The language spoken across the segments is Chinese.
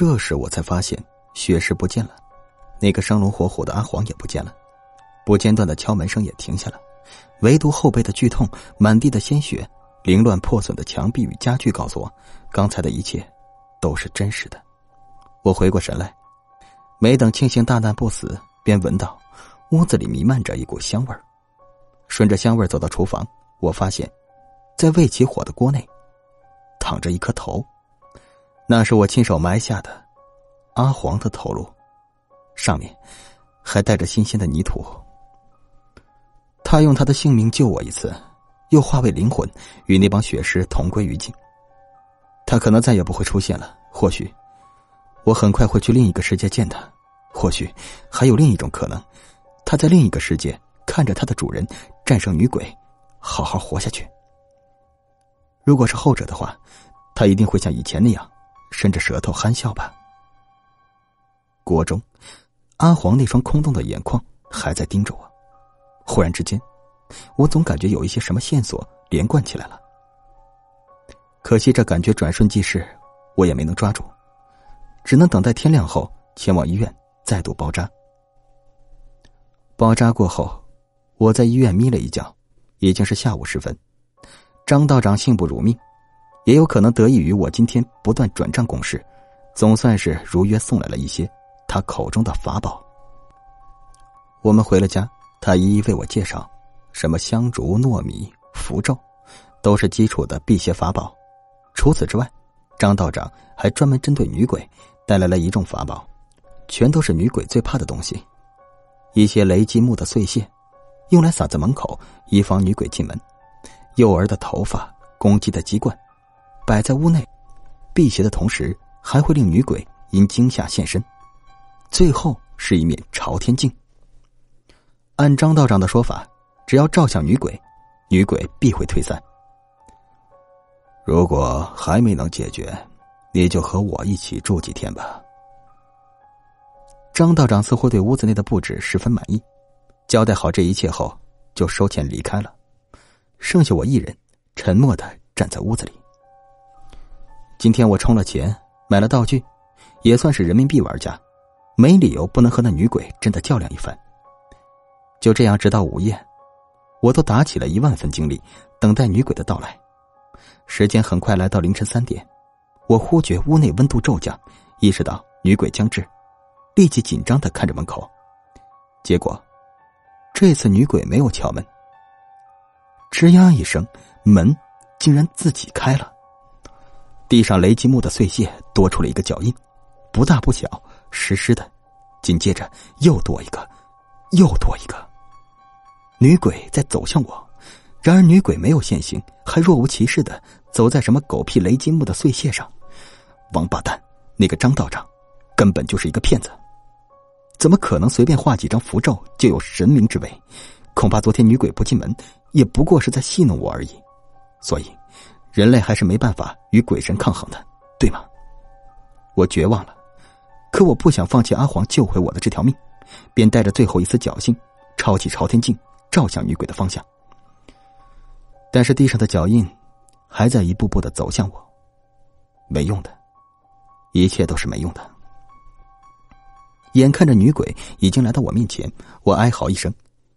这时我才发现血尸不见了，那个生龙活虎的阿黄也不见了，不间断的敲门声也停下了，唯独后背的剧痛、满地的鲜血、凌乱破损的墙壁与家具告诉我，刚才的一切都是真实的。我回过神来，没等庆幸大难不死，便闻到屋子里弥漫着一股香味儿。顺着香味走到厨房，我发现，在未起火的锅内，躺着一颗头，那是我亲手埋下的阿黄的头颅，上面还带着新鲜的泥土。他用他的性命救我一次，又化为灵魂，与那帮血尸同归于尽。他可能再也不会出现了，或许。我很快会去另一个世界见他，或许还有另一种可能，他在另一个世界看着他的主人战胜女鬼，好好活下去。如果是后者的话，他一定会像以前那样伸着舌头憨笑吧。锅中，阿黄那双空洞的眼眶还在盯着我。忽然之间，我总感觉有一些什么线索连贯起来了。可惜这感觉转瞬即逝，我也没能抓住。只能等待天亮后前往医院再度包扎。包扎过后，我在医院眯了一觉，已经是下午时分。张道长幸不辱命，也有可能得益于我今天不断转账攻势，总算是如约送来了一些他口中的法宝。我们回了家，他一一为我介绍，什么香烛、糯米、符咒，都是基础的辟邪法宝。除此之外，张道长还专门针对女鬼。带来了一众法宝，全都是女鬼最怕的东西。一些雷击木的碎屑，用来撒在门口，以防女鬼进门；幼儿的头发、公鸡的鸡冠，摆在屋内，辟邪的同时，还会令女鬼因惊吓现身。最后是一面朝天镜。按张道长的说法，只要照向女鬼，女鬼必会退散。如果还没能解决。你就和我一起住几天吧。张道长似乎对屋子内的布置十分满意，交代好这一切后，就收钱离开了，剩下我一人沉默的站在屋子里。今天我充了钱，买了道具，也算是人民币玩家，没理由不能和那女鬼真的较量一番。就这样，直到午夜，我都打起了一万分精力，等待女鬼的到来。时间很快来到凌晨三点。我忽觉屋内温度骤降，意识到女鬼将至，立即紧张的看着门口。结果，这次女鬼没有敲门。吱呀一声，门竟然自己开了。地上雷击木的碎屑多出了一个脚印，不大不小，湿湿的。紧接着又多一个，又多一个。女鬼在走向我，然而女鬼没有现形，还若无其事的走在什么狗屁雷击木的碎屑上。王八蛋，那个张道长，根本就是一个骗子。怎么可能随便画几张符咒就有神明之威？恐怕昨天女鬼不进门，也不过是在戏弄我而已。所以，人类还是没办法与鬼神抗衡的，对吗？我绝望了，可我不想放弃阿黄救回我的这条命，便带着最后一丝侥幸，抄起朝天镜，照向女鬼的方向。但是地上的脚印，还在一步步的走向我，没用的。一切都是没用的。眼看着女鬼已经来到我面前，我哀嚎一声，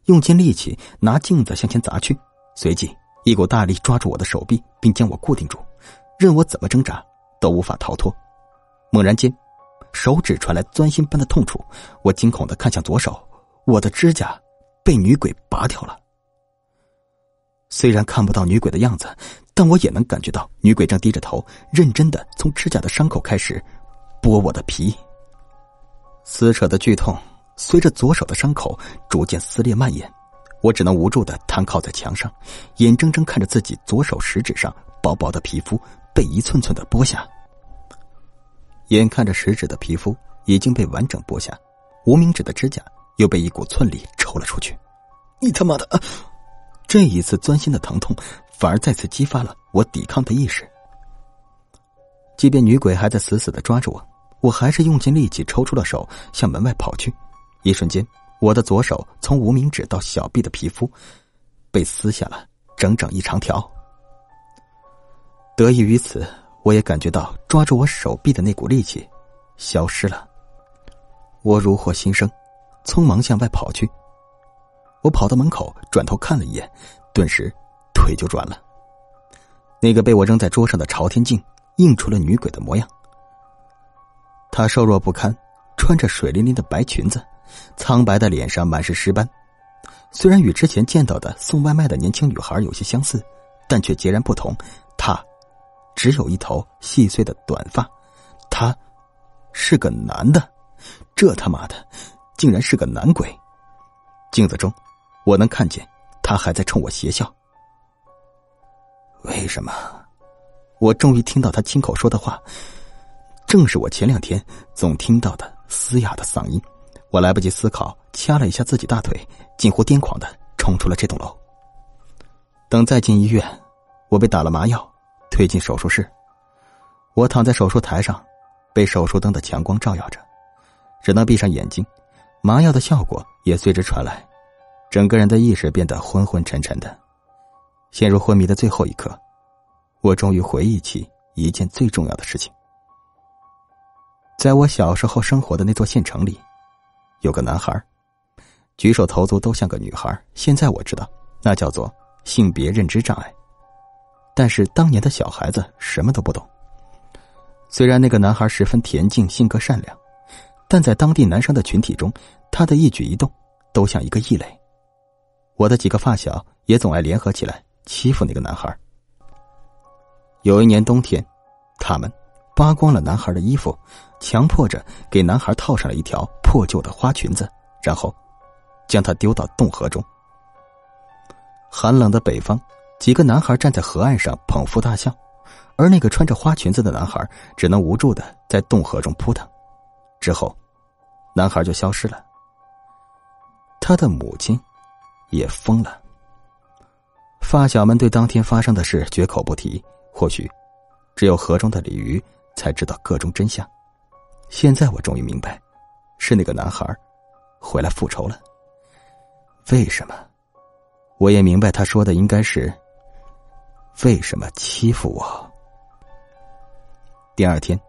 用尽力气拿镜子向前砸去，随即一股大力抓住我的手臂，并将我固定住，任我怎么挣扎都无法逃脱。猛然间，手指传来钻心般的痛楚，我惊恐的看向左手，我的指甲被女鬼拔掉了。虽然看不到女鬼的样子。但我也能感觉到，女鬼正低着头，认真的从指甲的伤口开始剥我的皮。撕扯的剧痛随着左手的伤口逐渐撕裂蔓延，我只能无助的瘫靠在墙上，眼睁睁看着自己左手食指上薄薄的皮肤被一寸寸的剥下。眼看着食指的皮肤已经被完整剥下，无名指的指甲又被一股寸力抽了出去。你他妈的！这一次钻心的疼痛。反而再次激发了我抵抗的意识。即便女鬼还在死死的抓着我，我还是用尽力气抽出了手，向门外跑去。一瞬间，我的左手从无名指到小臂的皮肤被撕下了整整一长条。得益于此，我也感觉到抓住我手臂的那股力气，消失了。我如获新生，匆忙向外跑去。我跑到门口，转头看了一眼，顿时腿就软了。那个被我扔在桌上的朝天镜，映出了女鬼的模样。她瘦弱不堪，穿着水灵灵的白裙子，苍白的脸上满是尸斑。虽然与之前见到的送外卖的年轻女孩有些相似，但却截然不同。她只有一头细碎的短发，他是个男的。这他妈的，竟然是个男鬼！镜子中，我能看见他还在冲我邪笑。为什么？我终于听到他亲口说的话，正是我前两天总听到的嘶哑的嗓音。我来不及思考，掐了一下自己大腿，近乎癫狂的冲出了这栋楼。等再进医院，我被打了麻药，推进手术室。我躺在手术台上，被手术灯的强光照耀着。只能闭上眼睛，麻药的效果也随之传来，整个人的意识变得昏昏沉沉的。陷入昏迷的最后一刻，我终于回忆起一件最重要的事情。在我小时候生活的那座县城里，有个男孩，举手投足都像个女孩。现在我知道，那叫做性别认知障碍。但是当年的小孩子什么都不懂。虽然那个男孩十分恬静，性格善良。但在当地男生的群体中，他的一举一动都像一个异类。我的几个发小也总爱联合起来欺负那个男孩。有一年冬天，他们扒光了男孩的衣服，强迫着给男孩套上了一条破旧的花裙子，然后将他丢到洞河中。寒冷的北方，几个男孩站在河岸上捧腹大笑，而那个穿着花裙子的男孩只能无助的在洞河中扑腾。之后。男孩就消失了，他的母亲也疯了。发小们对当天发生的事绝口不提，或许只有河中的鲤鱼才知道个中真相。现在我终于明白，是那个男孩回来复仇了。为什么？我也明白他说的应该是为什么欺负我。第二天，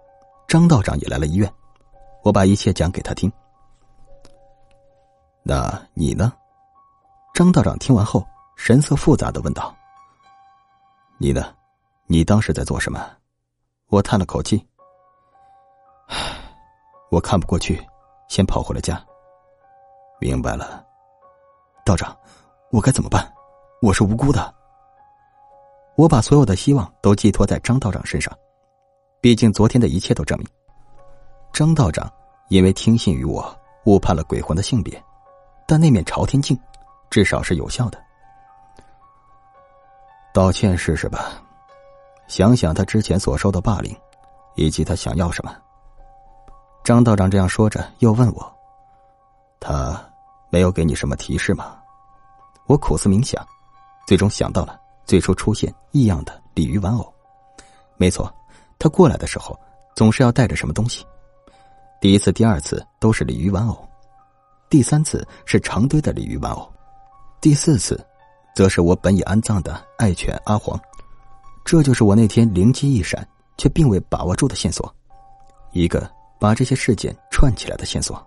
张道长也来了医院。我把一切讲给他听。那你呢？张道长听完后，神色复杂的问道：“你呢？你当时在做什么？”我叹了口气：“唉，我看不过去，先跑回了家。”明白了，道长，我该怎么办？我是无辜的。我把所有的希望都寄托在张道长身上，毕竟昨天的一切都证明。张道长因为听信于我，误判了鬼魂的性别，但那面朝天镜至少是有效的。道歉试试吧，想想他之前所受的霸凌，以及他想要什么。张道长这样说着，又问我：“他没有给你什么提示吗？”我苦思冥想，最终想到了最初出现异样的鲤鱼玩偶。没错，他过来的时候总是要带着什么东西。第一次、第二次都是鲤鱼玩偶，第三次是成堆的鲤鱼玩偶，第四次，则是我本已安葬的爱犬阿黄。这就是我那天灵机一闪却并未把握住的线索，一个把这些事件串起来的线索。